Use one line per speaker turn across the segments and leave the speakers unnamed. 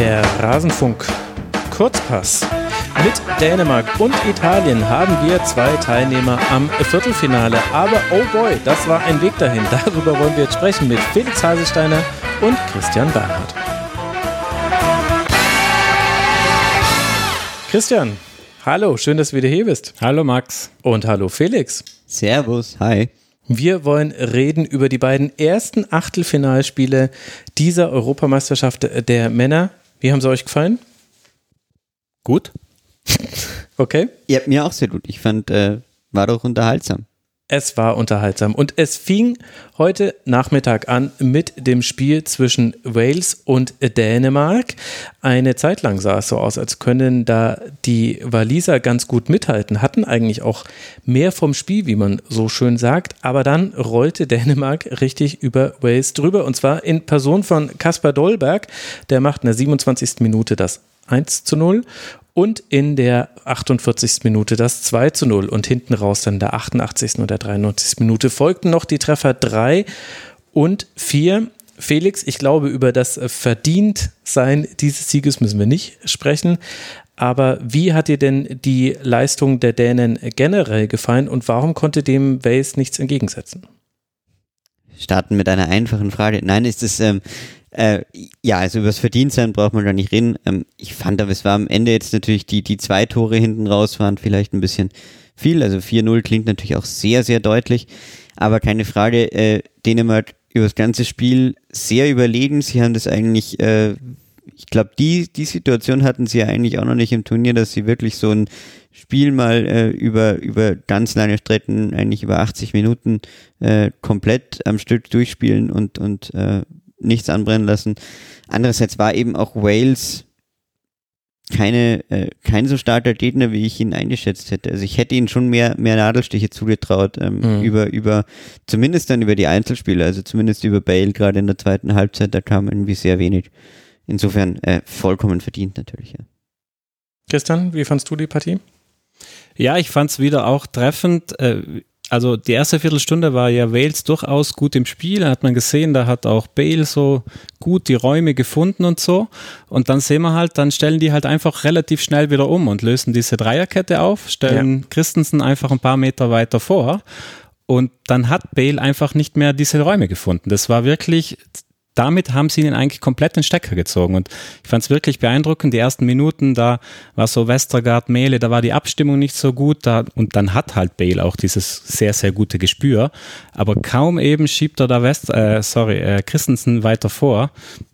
Der Rasenfunk Kurzpass. Mit Dänemark und Italien haben wir zwei Teilnehmer am Viertelfinale. Aber oh boy, das war ein Weg dahin. Darüber wollen wir jetzt sprechen mit Felix Haselsteiner und Christian Bernhard. Christian, hallo, schön, dass du wieder hier bist.
Hallo Max.
Und hallo Felix.
Servus, hi.
Wir wollen reden über die beiden ersten Achtelfinalspiele dieser Europameisterschaft der Männer. Wie haben sie euch gefallen?
Gut.
Okay.
Ja, mir auch sehr gut. Ich fand, äh, war doch unterhaltsam.
Es war unterhaltsam. Und es fing heute Nachmittag an mit dem Spiel zwischen Wales und Dänemark. Eine Zeit lang sah es so aus, als können da die Waliser ganz gut mithalten, hatten eigentlich auch mehr vom Spiel, wie man so schön sagt. Aber dann rollte Dänemark richtig über Wales drüber. Und zwar in Person von Kaspar Dolberg. Der macht in der 27. Minute das 1 zu 0 und in der 48. Minute das 2 zu 0 und hinten raus dann der 88. und der 93. Minute folgten noch die Treffer 3 und 4. Felix, ich glaube, über das Verdientsein dieses Sieges müssen wir nicht sprechen. Aber wie hat dir denn die Leistung der Dänen generell gefallen und warum konnte dem Wales nichts entgegensetzen?
Starten mit einer einfachen Frage. Nein, ist es, ähm, äh, ja, also über das Verdienstsein braucht man gar nicht reden. Ähm, ich fand aber, es war am Ende jetzt natürlich die, die zwei Tore hinten raus waren vielleicht ein bisschen viel. Also 4-0 klingt natürlich auch sehr, sehr deutlich. Aber keine Frage, äh, Dänemark über das ganze Spiel sehr überlegen. Sie haben das eigentlich, äh, ich glaube, die, die Situation hatten sie ja eigentlich auch noch nicht im Turnier, dass sie wirklich so ein Spiel mal äh, über, über ganz lange Strecken, eigentlich über 80 Minuten äh, komplett am Stück durchspielen und, und äh, nichts anbrennen lassen. Andererseits war eben auch Wales keine, äh, kein so starker Gegner, wie ich ihn eingeschätzt hätte. Also ich hätte ihnen schon mehr, mehr Nadelstiche zugetraut, ähm, mhm. über, über, zumindest dann über die Einzelspiele, also zumindest über Bale, gerade in der zweiten Halbzeit, da kam irgendwie sehr wenig. Insofern äh, vollkommen verdient natürlich, ja.
Christian, wie fandst du die Partie?
Ja, ich fand es wieder auch treffend. Äh, also die erste Viertelstunde war ja Wales durchaus gut im Spiel, hat man gesehen, da hat auch Bale so gut die Räume gefunden und so. Und dann sehen wir halt, dann stellen die halt einfach relativ schnell wieder um und lösen diese Dreierkette auf, stellen ja. Christensen einfach ein paar Meter weiter vor. Und dann hat Bale einfach nicht mehr diese Räume gefunden. Das war wirklich damit haben sie ihn eigentlich komplett den Stecker gezogen. Und ich fand es wirklich beeindruckend. Die ersten Minuten, da war so Westergaard, Mele, da war die Abstimmung nicht so gut. Da, und dann hat halt Bale auch dieses sehr, sehr gute Gespür. Aber kaum eben schiebt er da West, äh, sorry, äh, Christensen weiter vor.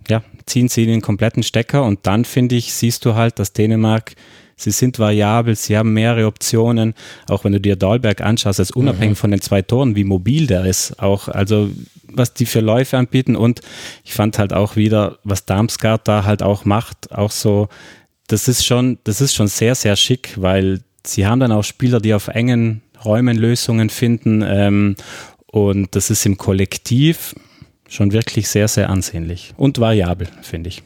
Ja, ziehen sie ihn den kompletten Stecker. Und dann, finde ich, siehst du halt, dass Dänemark sie sind variabel, sie haben mehrere Optionen. Auch wenn du dir Dahlberg anschaust, als unabhängig mhm. von den zwei Toren, wie mobil der ist, auch, also was die für Läufe anbieten. Und ich fand halt auch wieder, was Darmstadt da halt auch macht, auch so, das ist schon, das ist schon sehr, sehr schick, weil sie haben dann auch Spieler, die auf engen Räumen Lösungen finden. Ähm, und das ist im Kollektiv schon wirklich sehr, sehr ansehnlich und variabel, finde ich.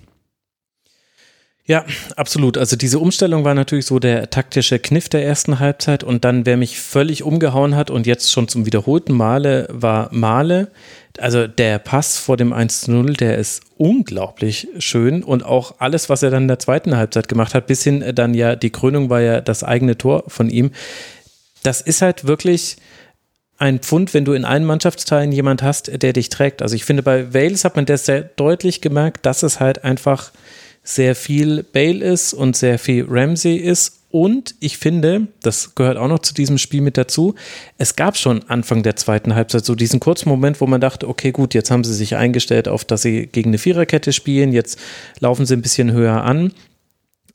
Ja, absolut. Also diese Umstellung war natürlich so der taktische Kniff der ersten Halbzeit und dann, wer mich völlig umgehauen hat und jetzt schon zum wiederholten Male, war Male. Also der Pass vor dem 1-0, der ist unglaublich schön und auch alles, was er dann in der zweiten Halbzeit gemacht hat, bis hin dann ja, die Krönung war ja das eigene Tor von ihm. Das ist halt wirklich ein Pfund, wenn du in allen Mannschaftsteilen jemand hast, der dich trägt. Also ich finde, bei Wales hat man das sehr deutlich gemerkt, dass es halt einfach sehr viel Bale ist und sehr viel Ramsey ist. Und ich finde, das gehört auch noch zu diesem Spiel mit dazu, es gab schon Anfang der zweiten Halbzeit so diesen kurzen Moment, wo man dachte, okay, gut, jetzt haben sie sich eingestellt auf, dass sie gegen eine Viererkette spielen, jetzt laufen sie ein bisschen höher an.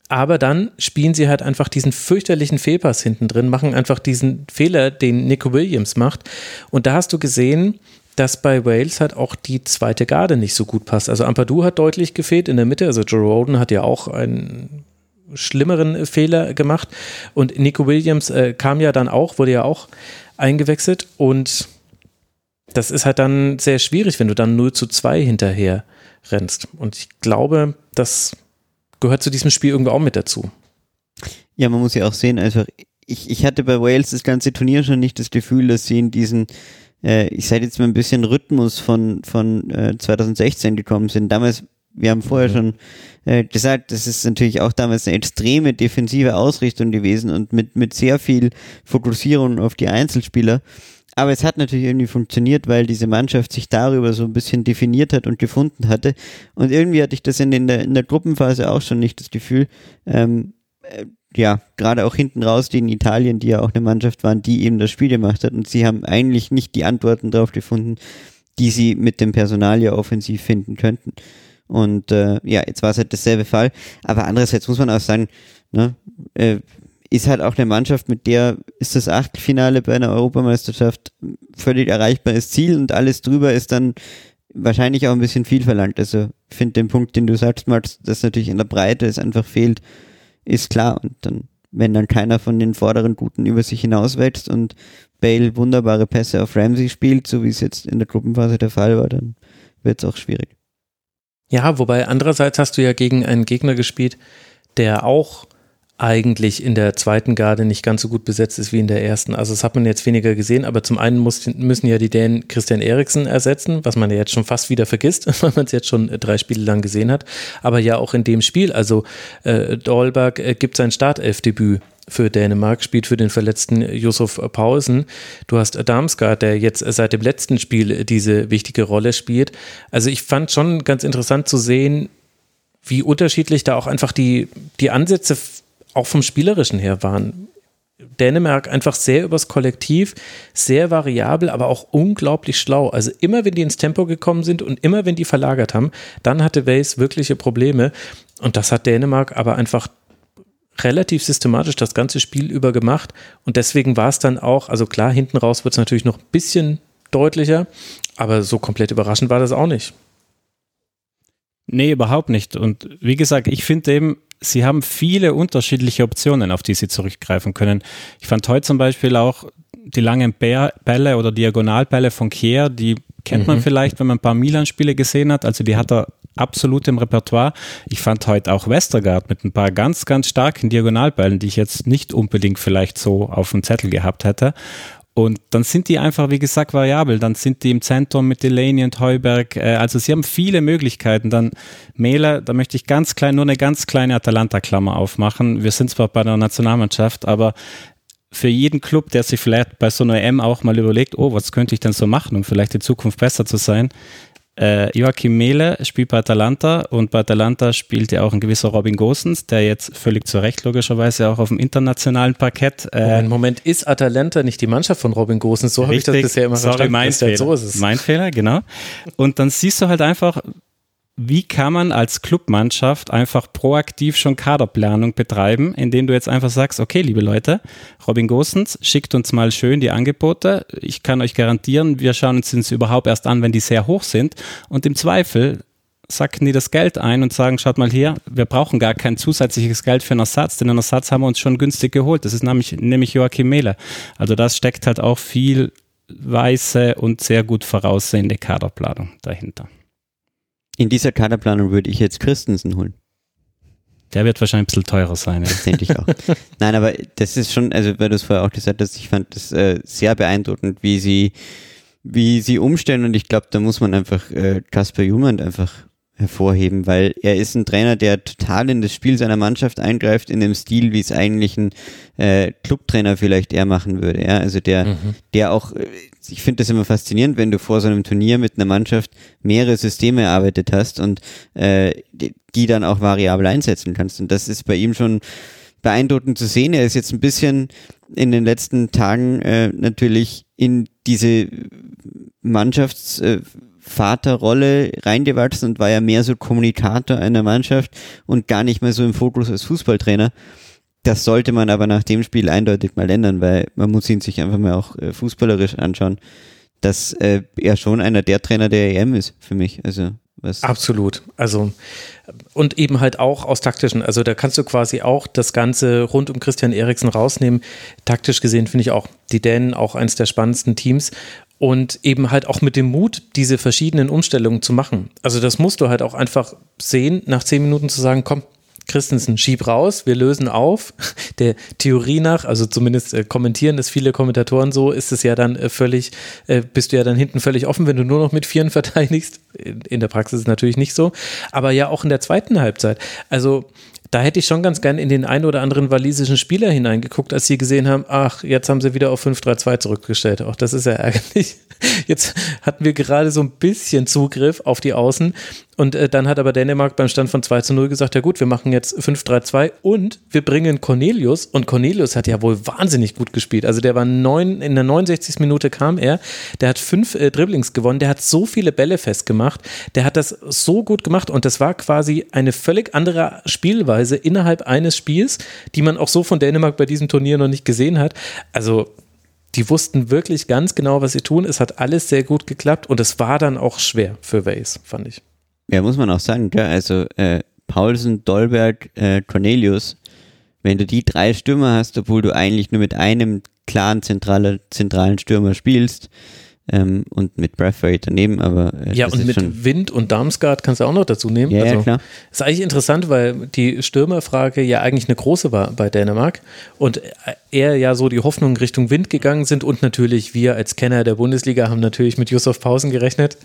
Aber dann spielen sie halt einfach diesen fürchterlichen Fehlpass hinten drin, machen einfach diesen Fehler, den Nico Williams macht. Und da hast du gesehen, dass bei Wales halt auch die zweite Garde nicht so gut passt. Also Ampadu hat deutlich gefehlt in der Mitte, also Joe Roden hat ja auch einen schlimmeren Fehler gemacht und Nico Williams äh, kam ja dann auch, wurde ja auch eingewechselt und das ist halt dann sehr schwierig, wenn du dann 0 zu 2 hinterher rennst. Und ich glaube, das gehört zu diesem Spiel irgendwo auch mit dazu.
Ja, man muss ja auch sehen, also ich, ich hatte bei Wales das ganze Turnier schon nicht das Gefühl, dass sie in diesen äh, ich sage jetzt mal ein bisschen Rhythmus von, von äh, 2016 gekommen sind. Damals wir haben vorher mhm. schon äh, gesagt, das ist natürlich auch damals eine extreme defensive Ausrichtung gewesen und mit, mit sehr viel Fokussierung auf die Einzelspieler. Aber es hat natürlich irgendwie funktioniert, weil diese Mannschaft sich darüber so ein bisschen definiert hat und gefunden hatte. Und irgendwie hatte ich das in, der, in der Gruppenphase auch schon nicht das Gefühl. Ähm, äh, ja, gerade auch hinten raus, die in Italien, die ja auch eine Mannschaft waren, die eben das Spiel gemacht hat. Und sie haben eigentlich nicht die Antworten darauf gefunden, die sie mit dem Personal ja offensiv finden könnten. Und äh, ja, jetzt war es halt dasselbe Fall. Aber andererseits muss man auch sagen, ne, äh, ist halt auch eine Mannschaft, mit der ist das Achtelfinale bei einer Europameisterschaft völlig erreichbares Ziel und alles drüber ist dann wahrscheinlich auch ein bisschen viel verlangt. Also ich finde den Punkt, den du sagst, Max, dass natürlich in der Breite es einfach fehlt, ist klar. Und dann, wenn dann keiner von den vorderen Guten über sich hinauswächst und Bale wunderbare Pässe auf Ramsey spielt, so wie es jetzt in der Gruppenphase der Fall war, dann wird es auch schwierig.
Ja, wobei andererseits hast du ja gegen einen Gegner gespielt, der auch eigentlich in der zweiten Garde nicht ganz so gut besetzt ist wie in der ersten. Also das hat man jetzt weniger gesehen, aber zum einen muss, müssen ja die Dänen Christian Eriksen ersetzen, was man ja jetzt schon fast wieder vergisst, weil man es jetzt schon drei Spiele lang gesehen hat. Aber ja auch in dem Spiel, also äh, Dolberg äh, gibt sein Startelfdebüt für Dänemark, spielt für den verletzten Josef Pausen. Du hast Damsgaard, der jetzt seit dem letzten Spiel diese wichtige Rolle spielt. Also ich fand schon ganz interessant zu sehen, wie unterschiedlich da auch einfach die, die Ansätze auch vom Spielerischen her waren Dänemark einfach sehr übers Kollektiv, sehr variabel, aber auch unglaublich schlau. Also immer wenn die ins Tempo gekommen sind und immer wenn die verlagert haben, dann hatte Wales wirkliche Probleme. Und das hat Dänemark aber einfach relativ systematisch das ganze Spiel über gemacht. Und deswegen war es dann auch, also klar, hinten raus wird es natürlich noch ein bisschen deutlicher, aber so komplett überraschend war das auch nicht.
Nee, überhaupt nicht. Und wie gesagt, ich finde eben, sie haben viele unterschiedliche Optionen, auf die sie zurückgreifen können. Ich fand heute zum Beispiel auch die langen Bälle oder Diagonalbälle von Kier, die kennt mhm. man vielleicht, wenn man ein paar Milan-Spiele gesehen hat. Also die hat er absolut im Repertoire. Ich fand heute auch Westergaard mit ein paar ganz, ganz starken Diagonalbällen, die ich jetzt nicht unbedingt vielleicht so auf dem Zettel gehabt hätte. Und dann sind die einfach, wie gesagt, variabel. Dann sind die im Zentrum mit Delaney und Heuberg. Äh, also sie haben viele Möglichkeiten. Dann Mehler, da möchte ich ganz klein, nur eine ganz kleine Atalanta-Klammer aufmachen. Wir sind zwar bei der Nationalmannschaft, aber für jeden Club, der sich vielleicht bei so einer M auch mal überlegt, oh, was könnte ich denn so machen, um vielleicht in Zukunft besser zu sein, äh, Joachim Mehle spielt bei Atalanta und bei Atalanta spielt ja auch ein gewisser Robin Gosens, der jetzt völlig zu Recht logischerweise auch auf dem internationalen Parkett.
Äh, Im Moment ist Atalanta nicht die Mannschaft von Robin Gosens, so habe ich das bisher immer
sorry, verstanden. Mein Fehler. So ist es. Mein Fehler, genau. Und dann siehst du halt einfach, wie kann man als Clubmannschaft einfach proaktiv schon Kaderplanung betreiben, indem du jetzt einfach sagst, okay, liebe Leute, Robin Gosens schickt uns mal schön die Angebote. Ich kann euch garantieren, wir schauen uns das überhaupt erst an, wenn die sehr hoch sind. Und im Zweifel sacken die das Geld ein und sagen, schaut mal hier, wir brauchen gar kein zusätzliches Geld für einen Ersatz, denn einen Ersatz haben wir uns schon günstig geholt. Das ist nämlich, nämlich Joachim Mehle. Also das steckt halt auch viel weiße und sehr gut voraussehende Kaderplanung dahinter.
In dieser Kaderplanung würde ich jetzt Christensen holen.
Der wird wahrscheinlich ein bisschen teurer sein.
Ja. Das denke ich auch. Nein, aber das ist schon, also weil du es vorher auch gesagt hast, ich fand das äh, sehr beeindruckend, wie sie, wie sie umstellen und ich glaube, da muss man einfach äh, Kasper Jungmann einfach hervorheben, weil er ist ein Trainer, der total in das Spiel seiner Mannschaft eingreift, in dem Stil, wie es eigentlich ein äh, Clubtrainer vielleicht eher machen würde. Ja? Also der, mhm. der auch, äh, ich finde das immer faszinierend, wenn du vor so einem Turnier mit einer Mannschaft mehrere Systeme erarbeitet hast und äh, die, die dann auch variabel einsetzen kannst. Und das ist bei ihm schon beeindruckend zu sehen. Er ist jetzt ein bisschen in den letzten Tagen äh, natürlich in diese Mannschafts- äh, Vaterrolle reingewachsen und war ja mehr so Kommunikator einer Mannschaft und gar nicht mehr so im Fokus als Fußballtrainer. Das sollte man aber nach dem Spiel eindeutig mal ändern, weil man muss ihn sich einfach mal auch äh, fußballerisch anschauen, dass äh, er schon einer der Trainer der EM ist für mich. Also
was Absolut. Also und eben halt auch aus taktischen. Also da kannst du quasi auch das Ganze rund um Christian Eriksen rausnehmen. Taktisch gesehen finde ich auch die Dänen auch eines der spannendsten Teams und eben halt auch mit dem Mut, diese verschiedenen Umstellungen zu machen. Also das musst du halt auch einfach sehen, nach zehn Minuten zu sagen, komm, Christensen, schieb raus, wir lösen auf. Der Theorie nach, also zumindest äh, kommentieren es viele Kommentatoren so, ist es ja dann äh, völlig, äh, bist du ja dann hinten völlig offen, wenn du nur noch mit Vieren verteidigst. In, in der Praxis ist natürlich nicht so. Aber ja auch in der zweiten Halbzeit. Also da hätte ich schon ganz gern in den einen oder anderen walisischen Spieler hineingeguckt, als sie gesehen haben, ach, jetzt haben sie wieder auf 5-3-2 zurückgestellt. Auch das ist ja ärgerlich. Jetzt hatten wir gerade so ein bisschen Zugriff auf die Außen und äh, dann hat aber Dänemark beim Stand von 2 zu 0 gesagt, ja gut, wir machen jetzt 5-3-2 und wir bringen Cornelius und Cornelius hat ja wohl wahnsinnig gut gespielt. Also der war neun, in der 69. Minute kam er, der hat fünf äh, Dribblings gewonnen, der hat so viele Bälle festgemacht, der hat das so gut gemacht und das war quasi eine völlig andere Spielweise innerhalb eines Spiels, die man auch so von Dänemark bei diesem Turnier noch nicht gesehen hat. Also die wussten wirklich ganz genau, was sie tun. Es hat alles sehr gut geklappt und es war dann auch schwer für Waze, fand ich.
Ja, muss man auch sagen, ja, also äh, Paulsen, Dolberg, äh, Cornelius, wenn du die drei Stürmer hast, obwohl du eigentlich nur mit einem klaren zentrale, zentralen Stürmer spielst, ähm, und mit Brathwaite daneben, aber
äh, ja und mit Wind und Darmstadt kannst du auch noch dazu nehmen.
Ja, also, ja, klar.
Ist eigentlich interessant, weil die Stürmerfrage ja eigentlich eine große war bei Dänemark und eher ja so die Hoffnungen Richtung Wind gegangen sind und natürlich wir als Kenner der Bundesliga haben natürlich mit Yusuf Pausen gerechnet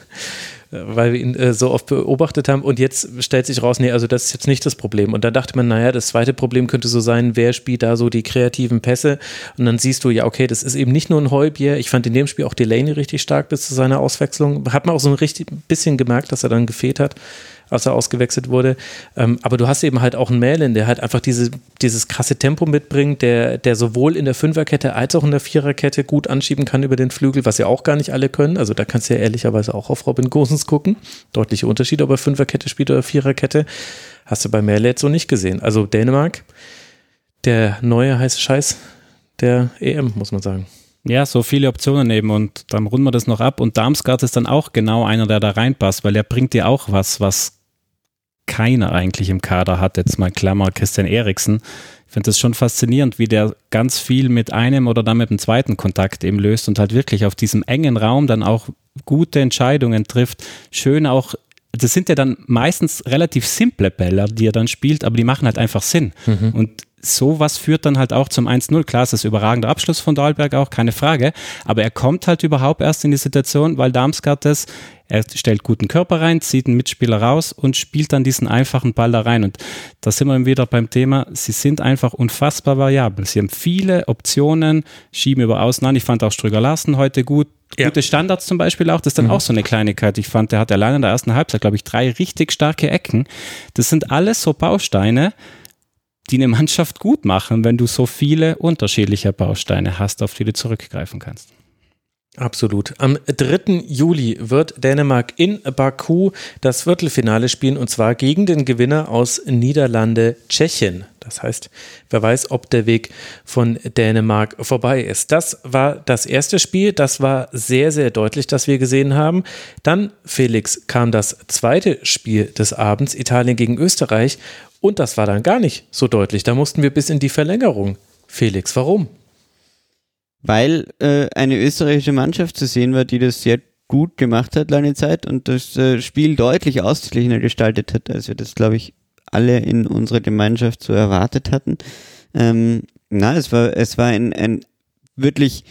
weil wir ihn äh, so oft beobachtet haben. Und jetzt stellt sich raus, nee, also das ist jetzt nicht das Problem. Und dann dachte man, naja, das zweite Problem könnte so sein, wer spielt da so die kreativen Pässe? Und dann siehst du, ja, okay, das ist eben nicht nur ein Heubier. Ich fand in dem Spiel auch Delaney richtig stark bis zu seiner Auswechslung. Hat man auch so ein richtig bisschen gemerkt, dass er dann gefehlt hat als er ausgewechselt wurde. Ähm, aber du hast eben halt auch einen Mählin, der halt einfach diese, dieses krasse Tempo mitbringt, der, der sowohl in der Fünferkette als auch in der Viererkette gut anschieben kann über den Flügel, was ja auch gar nicht alle können. Also da kannst du ja ehrlicherweise auch auf Robin Gosens gucken. Deutliche Unterschiede, ob er Fünferkette spielt oder Viererkette. Hast du bei Mähle jetzt so nicht gesehen. Also Dänemark, der neue heiße Scheiß der EM, muss man sagen.
Ja, so viele Optionen eben und dann runden wir das noch ab und Darmstadt ist dann auch genau einer, der da reinpasst, weil er bringt dir auch was, was keiner eigentlich im Kader hat. Jetzt mal Klammer Christian Eriksen. Ich finde das schon faszinierend, wie der ganz viel mit einem oder dann mit dem zweiten Kontakt eben löst und halt wirklich auf diesem engen Raum dann auch gute Entscheidungen trifft. Schön auch das sind ja dann meistens relativ simple Bälle, die er dann spielt, aber die machen halt einfach Sinn. Mhm. Und sowas führt dann halt auch zum 1-0. Klar, es ist überragender Abschluss von Dahlberg auch, keine Frage. Aber er kommt halt überhaupt erst in die Situation, weil Darmstadt das, er stellt guten Körper rein, zieht einen Mitspieler raus und spielt dann diesen einfachen Ball da rein. Und da sind wir wieder beim Thema, sie sind einfach unfassbar variabel. Sie haben viele Optionen, schieben über außen an. Ich fand auch Strüger Larsen heute gut. Ja. Gute Standards zum Beispiel auch, das ist dann mhm. auch so eine Kleinigkeit. Ich fand, der hat allein in der ersten Halbzeit, glaube ich, drei richtig starke Ecken. Das sind alles so Bausteine, die eine Mannschaft gut machen, wenn du so viele unterschiedliche Bausteine hast, auf die du zurückgreifen kannst.
Absolut. Am 3. Juli wird Dänemark in Baku das Viertelfinale spielen und zwar gegen den Gewinner aus Niederlande Tschechien. Das heißt, wer weiß, ob der Weg von Dänemark vorbei ist. Das war das erste Spiel. Das war sehr, sehr deutlich, das wir gesehen haben. Dann, Felix, kam das zweite Spiel des Abends, Italien gegen Österreich. Und das war dann gar nicht so deutlich. Da mussten wir bis in die Verlängerung. Felix, warum?
Weil äh, eine österreichische Mannschaft zu sehen war, die das sehr gut gemacht hat lange Zeit und das äh, Spiel deutlich ausgeglichener gestaltet hat, als wir das, glaube ich, alle in unserer Gemeinschaft so erwartet hatten. Ähm, na, es war, es war ein, ein wirklich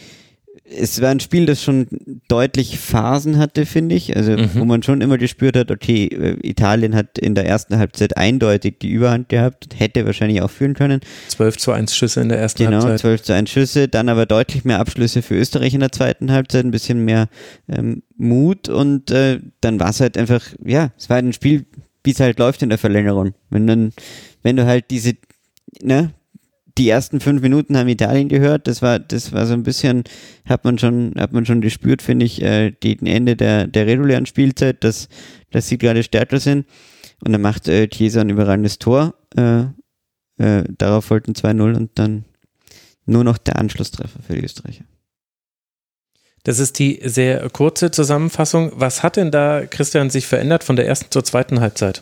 es war ein Spiel, das schon deutlich Phasen hatte, finde ich. Also, mhm. wo man schon immer gespürt hat, okay, äh, Italien hat in der ersten Halbzeit eindeutig die Überhand gehabt, hätte wahrscheinlich auch führen können.
12 zu 1 Schüsse in der ersten
genau,
Halbzeit.
Genau, 12 zu 1 Schüsse, dann aber deutlich mehr Abschlüsse für Österreich in der zweiten Halbzeit, ein bisschen mehr ähm, Mut und äh, dann war es halt einfach, ja, es war halt ein Spiel, wie es halt läuft in der Verlängerung. Wenn dann, wenn du halt diese, ne, die ersten fünf Minuten haben Italien gehört. Das war, das war so ein bisschen, hat man schon, hat man schon gespürt, finde ich, äh, gegen Ende der, der regulären Spielzeit, dass, dass sie gerade stärker sind. Und dann macht äh, Chiesa ein überragendes Tor. Äh, äh, darauf folgten 2-0 und dann nur noch der Anschlusstreffer für die Österreicher.
Das ist die sehr kurze Zusammenfassung. Was hat denn da, Christian, sich verändert von der ersten zur zweiten Halbzeit?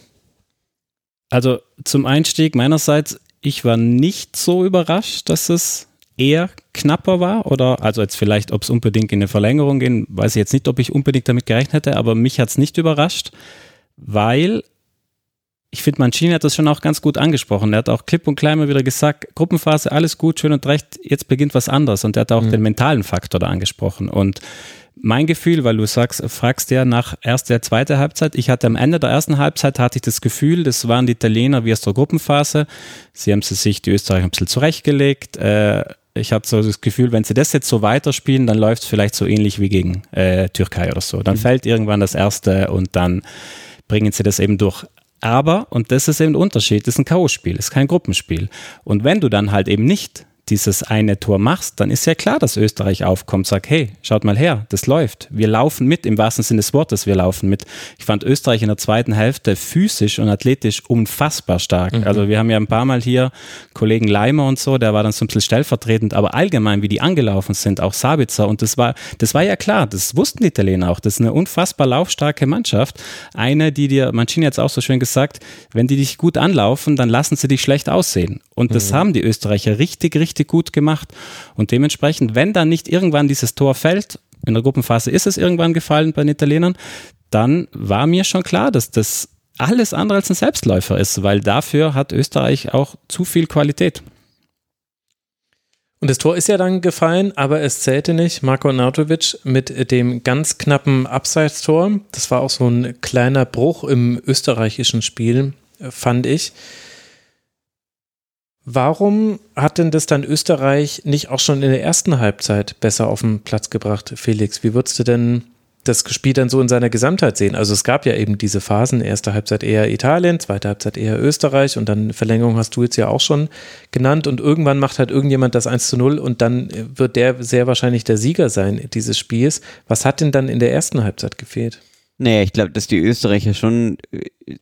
Also zum Einstieg meinerseits, ich war nicht so überrascht, dass es eher knapper war oder also jetzt vielleicht, ob es unbedingt in eine Verlängerung ging, weiß ich jetzt nicht, ob ich unbedingt damit gerechnet hätte, aber mich hat es nicht überrascht, weil ich finde, Mancini hat das schon auch ganz gut angesprochen. Er hat auch klipp und klein mal wieder gesagt, Gruppenphase, alles gut, schön und recht, jetzt beginnt was anderes. Und er hat auch mhm. den mentalen Faktor da angesprochen. Und mein Gefühl, weil du sagst, fragst ja nach erster, der zweite Halbzeit. Ich hatte am Ende der ersten Halbzeit hatte ich das Gefühl, das waren die Italiener wie aus der Gruppenphase. Sie haben sie sich, die Österreicher ein bisschen zurechtgelegt. Äh, ich habe so das Gefühl, wenn sie das jetzt so weiterspielen, dann läuft es vielleicht so ähnlich wie gegen äh, Türkei oder so. Dann mhm. fällt irgendwann das erste und dann bringen sie das eben durch. Aber, und das ist eben der Unterschied, das ist ein K.O.-Spiel, ist kein Gruppenspiel. Und wenn du dann halt eben nicht dieses eine Tor machst, dann ist ja klar, dass Österreich aufkommt, sagt, hey, schaut mal her, das läuft. Wir laufen mit, im wahrsten Sinne des Wortes, wir laufen mit. Ich fand Österreich in der zweiten Hälfte physisch und athletisch unfassbar stark. Mhm. Also wir haben ja ein paar Mal hier Kollegen Leimer und so, der war dann so ein bisschen stellvertretend, aber allgemein, wie die angelaufen sind, auch Sabitzer und das war, das war ja klar, das wussten die Italiener auch, das ist eine unfassbar laufstarke Mannschaft. Eine, die dir, Mancini hat es auch so schön gesagt, wenn die dich gut anlaufen, dann lassen sie dich schlecht aussehen. Und das mhm. haben die Österreicher richtig, richtig gut gemacht. Und dementsprechend, wenn dann nicht irgendwann dieses Tor fällt, in der Gruppenphase ist es irgendwann gefallen bei den Italienern, dann war mir schon klar, dass das alles andere als ein Selbstläufer ist, weil dafür hat Österreich auch zu viel Qualität.
Und das Tor ist ja dann gefallen, aber es zählte nicht. Marko Nautovic mit dem ganz knappen Abseitstor. Das war auch so ein kleiner Bruch im österreichischen Spiel, fand ich. Warum hat denn das dann Österreich nicht auch schon in der ersten Halbzeit besser auf den Platz gebracht, Felix? Wie würdest du denn das Spiel dann so in seiner Gesamtheit sehen? Also es gab ja eben diese Phasen, erste Halbzeit eher Italien, zweite Halbzeit eher Österreich und dann Verlängerung hast du jetzt ja auch schon genannt und irgendwann macht halt irgendjemand das 1 zu 0 und dann wird der sehr wahrscheinlich der Sieger sein dieses Spiels. Was hat denn dann in der ersten Halbzeit gefehlt?
Naja, ich glaube, dass die Österreicher schon äh,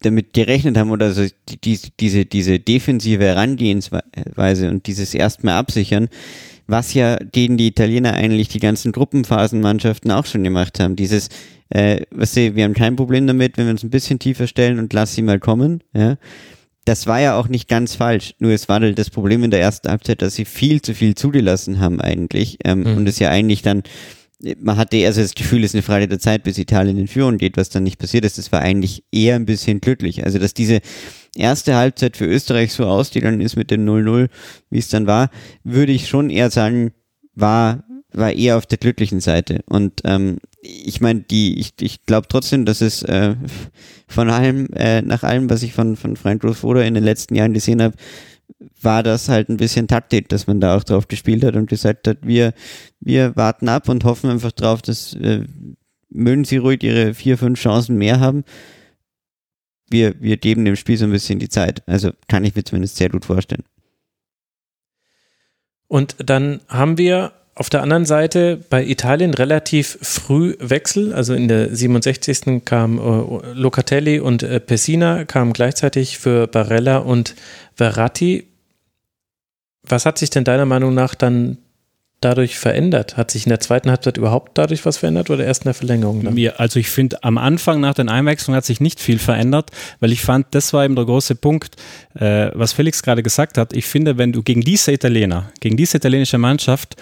damit gerechnet haben oder so die, diese, diese defensive Herangehensweise und dieses erstmal absichern, was ja gegen die Italiener eigentlich die ganzen Gruppenphasenmannschaften auch schon gemacht haben. Dieses, äh, was sie, wir haben kein Problem damit, wenn wir uns ein bisschen tiefer stellen und lass sie mal kommen, ja. Das war ja auch nicht ganz falsch, nur es war halt das Problem in der ersten Halbzeit, dass sie viel zu viel zugelassen haben eigentlich ähm, mhm. und es ja eigentlich dann man hatte also das Gefühl, es ist eine Frage der Zeit, bis Italien in Führung geht, was dann nicht passiert ist. Das war eigentlich eher ein bisschen glücklich. Also, dass diese erste Halbzeit für Österreich so ausgegangen ist mit dem 0-0, wie es dann war, würde ich schon eher sagen, war, war eher auf der glücklichen Seite. Und ähm, ich meine, die, ich, ich glaube trotzdem, dass es äh, von allem, äh, nach allem, was ich von, von Frank Rosfoda in den letzten Jahren gesehen habe, war das halt ein bisschen Taktik, dass man da auch drauf gespielt hat und gesagt hat, wir, wir warten ab und hoffen einfach drauf, dass äh, mögen sie ruhig ihre vier, fünf Chancen mehr haben. Wir, wir geben dem Spiel so ein bisschen die Zeit. Also kann ich mir zumindest sehr gut vorstellen.
Und dann haben wir auf der anderen Seite bei Italien relativ früh Wechsel. Also in der 67. kam äh, Locatelli und äh, Pessina kamen gleichzeitig für Barella und Verratti. Was hat sich denn deiner Meinung nach dann dadurch verändert? Hat sich in der zweiten Halbzeit überhaupt dadurch was verändert oder erst in der Verlängerung?
Dann? Also ich finde, am Anfang nach den Einwechslungen hat sich nicht viel verändert, weil ich fand, das war eben der große Punkt, äh, was Felix gerade gesagt hat. Ich finde, wenn du gegen diese Italiener, gegen diese italienische Mannschaft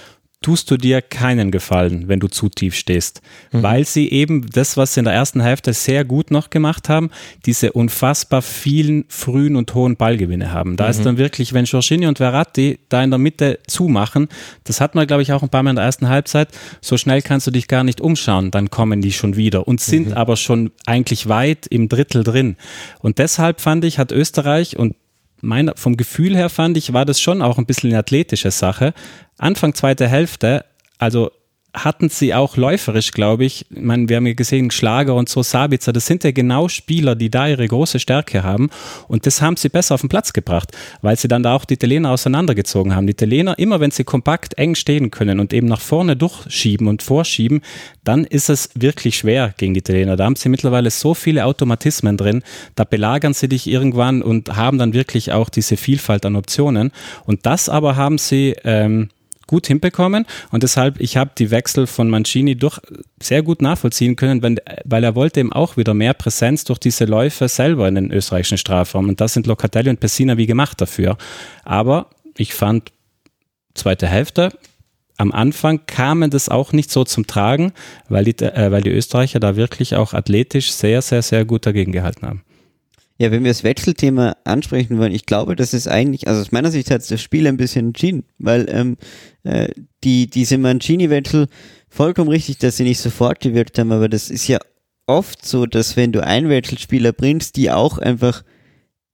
tust du dir keinen Gefallen, wenn du zu tief stehst, mhm. weil sie eben das, was sie in der ersten Hälfte sehr gut noch gemacht haben, diese unfassbar vielen frühen und hohen Ballgewinne haben. Da mhm. ist dann wirklich, wenn Jorginho und Verratti da in der Mitte zumachen, das hat man, glaube ich, auch ein paar Mal in der ersten Halbzeit, so schnell kannst du dich gar nicht umschauen, dann kommen die schon wieder und sind mhm. aber schon eigentlich weit im Drittel drin. Und deshalb fand ich, hat Österreich und mein, vom Gefühl her fand ich, war das schon auch ein bisschen eine athletische Sache. Anfang zweite Hälfte, also hatten sie auch läuferisch, glaube ich. ich meine, wir haben ja gesehen, Schlager und so, Sabitzer, das sind ja genau Spieler, die da ihre große Stärke haben. Und das haben sie besser auf den Platz gebracht, weil sie dann da auch die Italiener auseinandergezogen haben. Die Italiener, immer wenn sie kompakt eng stehen können und eben nach vorne durchschieben und vorschieben, dann ist es wirklich schwer gegen die Italiener. Da haben sie mittlerweile so viele Automatismen drin, da belagern sie dich irgendwann und haben dann wirklich auch diese Vielfalt an Optionen. Und das aber haben sie ähm, gut hinbekommen und deshalb, ich habe die Wechsel von Mancini durch sehr gut nachvollziehen können, wenn, weil er wollte eben auch wieder mehr Präsenz durch diese Läufe selber in den österreichischen Strafraum und das sind Locatelli und Pessina wie gemacht dafür. Aber ich fand zweite Hälfte, am Anfang kamen das auch nicht so zum Tragen, weil die, äh, weil die Österreicher da wirklich auch athletisch sehr, sehr, sehr gut dagegen gehalten haben.
Ja, wenn wir das Wechselthema ansprechen wollen, ich glaube, das ist eigentlich, also aus meiner Sicht hat das Spiel ein bisschen entschieden, weil ähm, äh, die, diese Mancini-Wechsel vollkommen richtig, dass sie nicht sofort gewirkt haben, aber das ist ja oft so, dass wenn du Einwechselspieler bringst, die auch einfach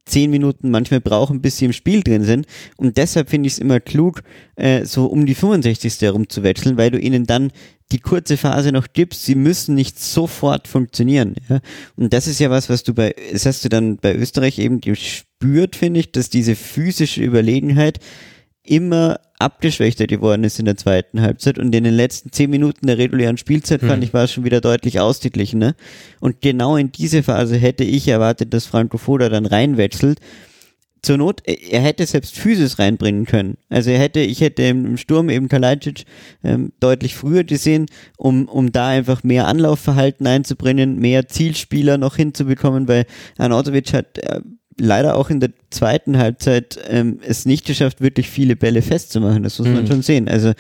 zehn Minuten manchmal brauchen, bis sie im Spiel drin sind. Und deshalb finde ich es immer klug, äh, so um die 65. herum zu wechseln, weil du ihnen dann die kurze Phase noch gibst. Sie müssen nicht sofort funktionieren. Ja? Und das ist ja was, was du bei, das hast du dann bei Österreich eben gespürt, finde ich, dass diese physische Überlegenheit immer abgeschwächter geworden ist in der zweiten Halbzeit und in den letzten zehn Minuten der regulären Spielzeit hm. fand ich war es schon wieder deutlich ausgeglichen. Ne? Und genau in diese Phase hätte ich erwartet, dass Franco Foda dann reinwechselt. Zur Not, er hätte selbst Physis reinbringen können. Also er hätte, ich hätte im Sturm eben Kalajdzic ähm, deutlich früher gesehen, um, um da einfach mehr Anlaufverhalten einzubringen, mehr Zielspieler noch hinzubekommen, weil Arnautovic hat äh, leider auch in der zweiten Halbzeit ähm, es nicht geschafft, wirklich viele Bälle festzumachen. Das muss mhm. man schon sehen. Also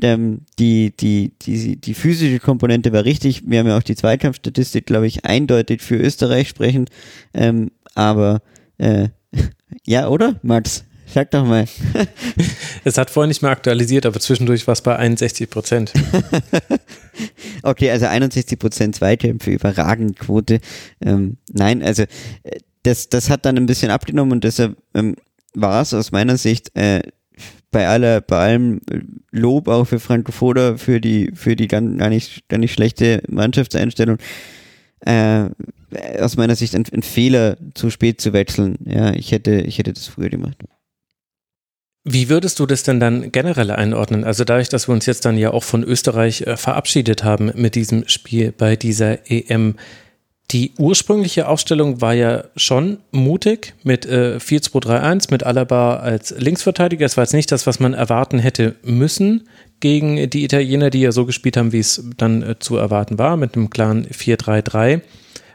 ähm, die, die, die, die physische Komponente war richtig. Wir haben ja auch die Zweikampfstatistik, glaube ich, eindeutig für Österreich sprechend. Ähm, aber äh, ja, oder, Max? Sag doch mal.
es hat vorhin nicht mehr aktualisiert, aber zwischendurch war es bei 61 Prozent.
okay, also 61 Prozent Zweikämpfe, überragend Quote. Ähm, nein, also äh, das, das hat dann ein bisschen abgenommen und deshalb ähm, war es aus meiner Sicht äh, bei aller, bei allem Lob auch für Franco Foda für die, für die gar nicht, gar nicht schlechte Mannschaftseinstellung, äh, aus meiner Sicht ein, ein, Fehler, zu spät zu wechseln. Ja, ich hätte, ich hätte das früher gemacht.
Wie würdest du das denn dann generell einordnen? Also dadurch, dass wir uns jetzt dann ja auch von Österreich äh, verabschiedet haben mit diesem Spiel bei dieser EM, die ursprüngliche Aufstellung war ja schon mutig mit äh, 4-2-3-1, mit Alaba als Linksverteidiger. Es war jetzt nicht das, was man erwarten hätte müssen gegen die Italiener, die ja so gespielt haben, wie es dann äh, zu erwarten war, mit einem klaren 4-3-3.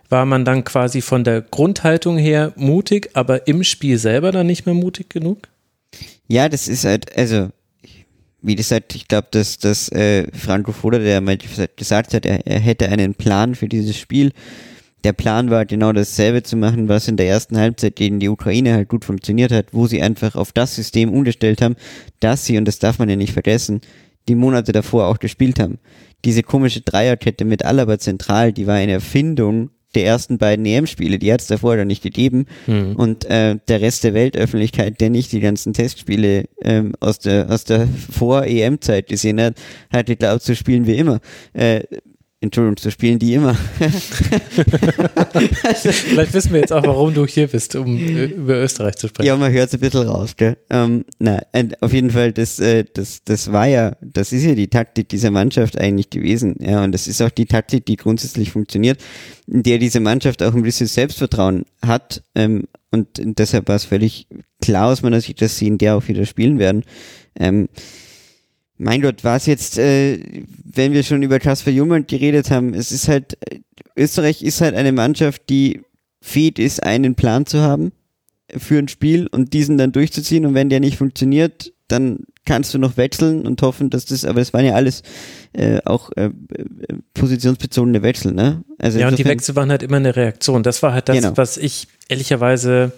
War man dann quasi von der Grundhaltung her mutig, aber im Spiel selber dann nicht mehr mutig genug?
Ja, das ist halt, also wie gesagt, ich glaube, dass, dass äh, Franco Foda, der mal gesagt hat, er, er hätte einen Plan für dieses Spiel, der Plan war genau dasselbe zu machen, was in der ersten Halbzeit gegen die Ukraine halt gut funktioniert hat, wo sie einfach auf das System umgestellt haben, dass sie, und das darf man ja nicht vergessen, die Monate davor auch gespielt haben. Diese komische Dreierkette mit Alaba zentral, die war eine Erfindung der ersten beiden EM-Spiele, die hat es davor dann nicht gegeben. Mhm. Und äh, der Rest der Weltöffentlichkeit, der nicht die ganzen Testspiele ähm, aus der aus der Vor-EM-Zeit gesehen hat, hat geglaubt, so spielen wir immer. Äh, Entschuldigung, so spielen die immer.
Vielleicht wissen wir jetzt auch, warum du hier bist, um äh, über Österreich zu sprechen.
Ja, man hört es ein bisschen raus, gell? Ähm, na, auf jeden Fall, das, äh, das, das war ja, das ist ja die Taktik dieser Mannschaft eigentlich gewesen. Ja, und das ist auch die Taktik, die grundsätzlich funktioniert, in der diese Mannschaft auch ein bisschen Selbstvertrauen hat. Ähm, und deshalb war es völlig klar aus meiner Sicht, dass sie in der auch wieder spielen werden. Ähm, mein Gott, war es jetzt, äh, wenn wir schon über Kasper Jungmann geredet haben, es ist halt, Österreich ist halt eine Mannschaft, die fähig ist, einen Plan zu haben für ein Spiel und diesen dann durchzuziehen und wenn der nicht funktioniert, dann kannst du noch wechseln und hoffen, dass das, aber das waren ja alles äh, auch äh, positionsbezogene Wechsel, ne?
Also ja, und die Wechsel waren halt immer eine Reaktion. Das war halt das, genau. was ich ehrlicherweise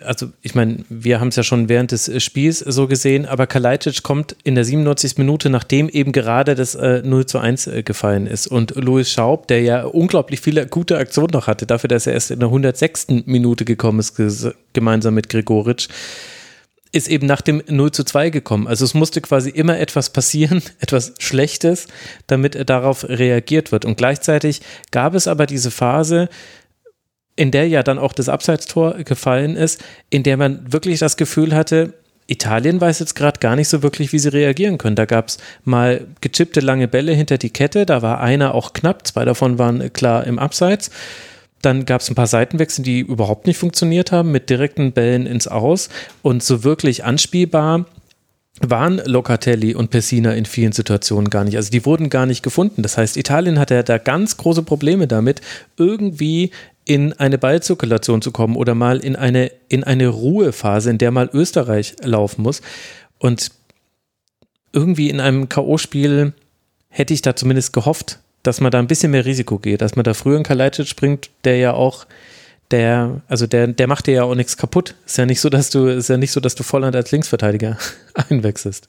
also ich meine, wir haben es ja schon während des äh, Spiels so gesehen, aber Kalajdzic kommt in der 97. Minute, nachdem eben gerade das äh, 0 zu 1 äh, gefallen ist. Und Louis Schaub, der ja unglaublich viele gute Aktionen noch hatte, dafür, dass er erst in der 106. Minute gekommen ist, gemeinsam mit Gregoritsch, ist eben nach dem 0 zu 2 gekommen. Also es musste quasi immer etwas passieren, etwas Schlechtes, damit darauf reagiert wird. Und gleichzeitig gab es aber diese Phase, in der ja dann auch das Abseitstor gefallen ist, in der man wirklich das Gefühl hatte, Italien weiß jetzt gerade gar nicht so wirklich, wie sie reagieren können. Da gab es mal gechippte lange Bälle hinter die Kette, da war einer auch knapp, zwei davon waren klar im Abseits. Dann gab es ein paar Seitenwechsel, die überhaupt nicht funktioniert haben, mit direkten Bällen ins Aus und so wirklich anspielbar waren Locatelli und Pessina in vielen Situationen gar nicht. Also die wurden gar nicht gefunden. Das heißt, Italien hatte da ganz große Probleme damit, irgendwie in eine Ballzirkulation zu kommen oder mal in eine, in eine Ruhephase, in der mal Österreich laufen muss. Und irgendwie in einem K.O.-Spiel hätte ich da zumindest gehofft, dass man da ein bisschen mehr Risiko geht, dass man da früher in Kalajdzic springt, der ja auch der, also der, der macht dir ja auch nichts kaputt. Ist ja nicht so, dass du, ist ja nicht so, dass du Volland als Linksverteidiger einwechselst.